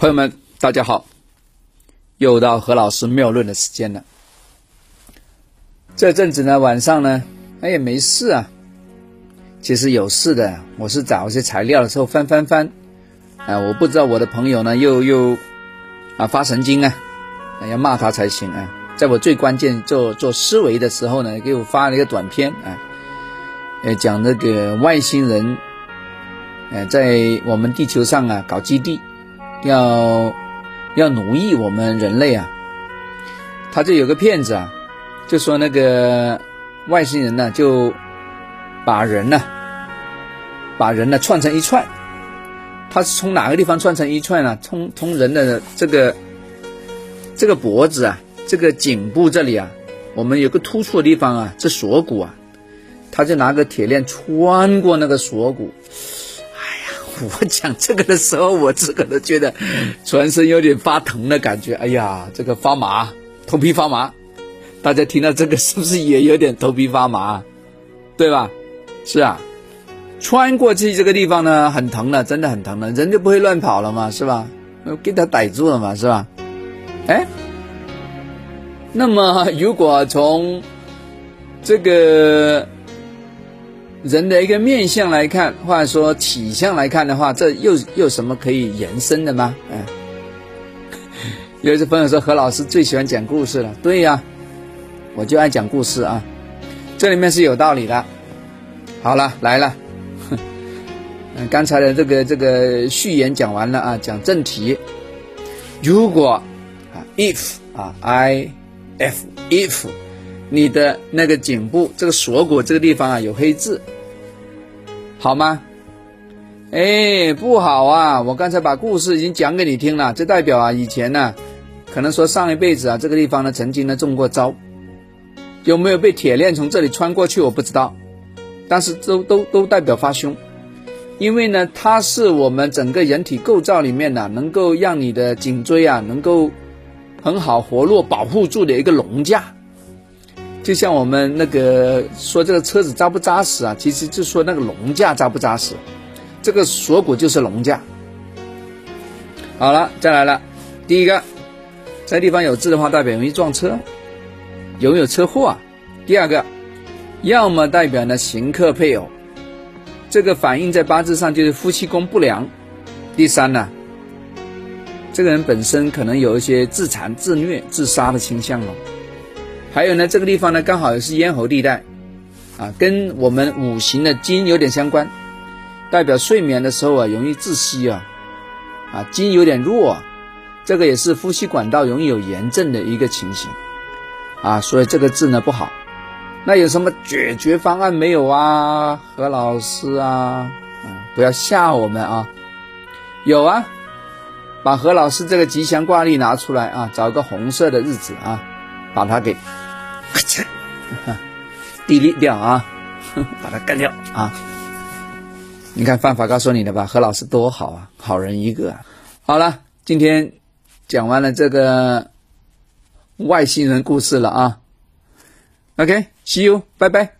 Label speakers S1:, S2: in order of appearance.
S1: 朋友们，大家好，又到何老师妙论的时间了。这阵子呢，晚上呢，哎也没事啊。其实有事的，我是找一些材料的时候翻翻翻，啊，我不知道我的朋友呢又又啊发神经啊，要骂他才行啊。在我最关键做做思维的时候呢，给我发了一个短片啊，呃，讲那个外星人，呃，在我们地球上啊搞基地。要要奴役我们人类啊！他这有个骗子啊，就说那个外星人呢，就把人呢，把人呢串成一串。他是从哪个地方串成一串呢？从从人的这个这个脖子啊，这个颈部这里啊，我们有个突出的地方啊，这锁骨啊，他就拿个铁链穿过那个锁骨。我讲这个的时候，我自个都觉得全身有点发疼的感觉。哎呀，这个发麻，头皮发麻。大家听到这个是不是也有点头皮发麻？对吧？是啊，穿过去这个地方呢，很疼的，真的很疼的，人就不会乱跑了嘛，是吧？给他逮住了嘛，是吧？哎，那么如果从这个。人的一个面相来看，或者说体相来看的话，这又又什么可以延伸的吗？嗯，有些朋友说何老师最喜欢讲故事了，对呀，我就爱讲故事啊，这里面是有道理的。好了，来了，嗯，刚才的这个这个序言讲完了啊，讲正题。如果啊，if 啊，i f if。你的那个颈部这个锁骨这个地方啊有黑痣，好吗？哎，不好啊！我刚才把故事已经讲给你听了，这代表啊以前呢，可能说上一辈子啊这个地方呢曾经呢中过招，有没有被铁链从这里穿过去我不知道，但是都都都代表发凶，因为呢它是我们整个人体构造里面呢能够让你的颈椎啊能够很好活络保护住的一个笼架。就像我们那个说这个车子扎不扎实啊，其实就说那个龙架扎不扎实，这个锁骨就是龙架。好了，再来了，第一个，这地方有痣的话，代表容易撞车，有有车祸啊。第二个，要么代表呢行克配偶，这个反映在八字上就是夫妻宫不良。第三呢，这个人本身可能有一些自残、自虐、自杀的倾向了。还有呢，这个地方呢刚好也是咽喉地带，啊，跟我们五行的金有点相关，代表睡眠的时候啊容易窒息啊，啊，金有点弱，这个也是呼吸管道容易有炎症的一个情形，啊，所以这个字呢不好。那有什么解决方案没有啊？何老师啊，啊，不要吓我们啊，有啊，把何老师这个吉祥挂历拿出来啊，找个红色的日子啊。把它给，地利掉啊，把它干掉啊！你看犯法告诉你的吧，何老师多好啊，好人一个。好了，今天讲完了这个外星人故事了啊。OK，see you，拜拜。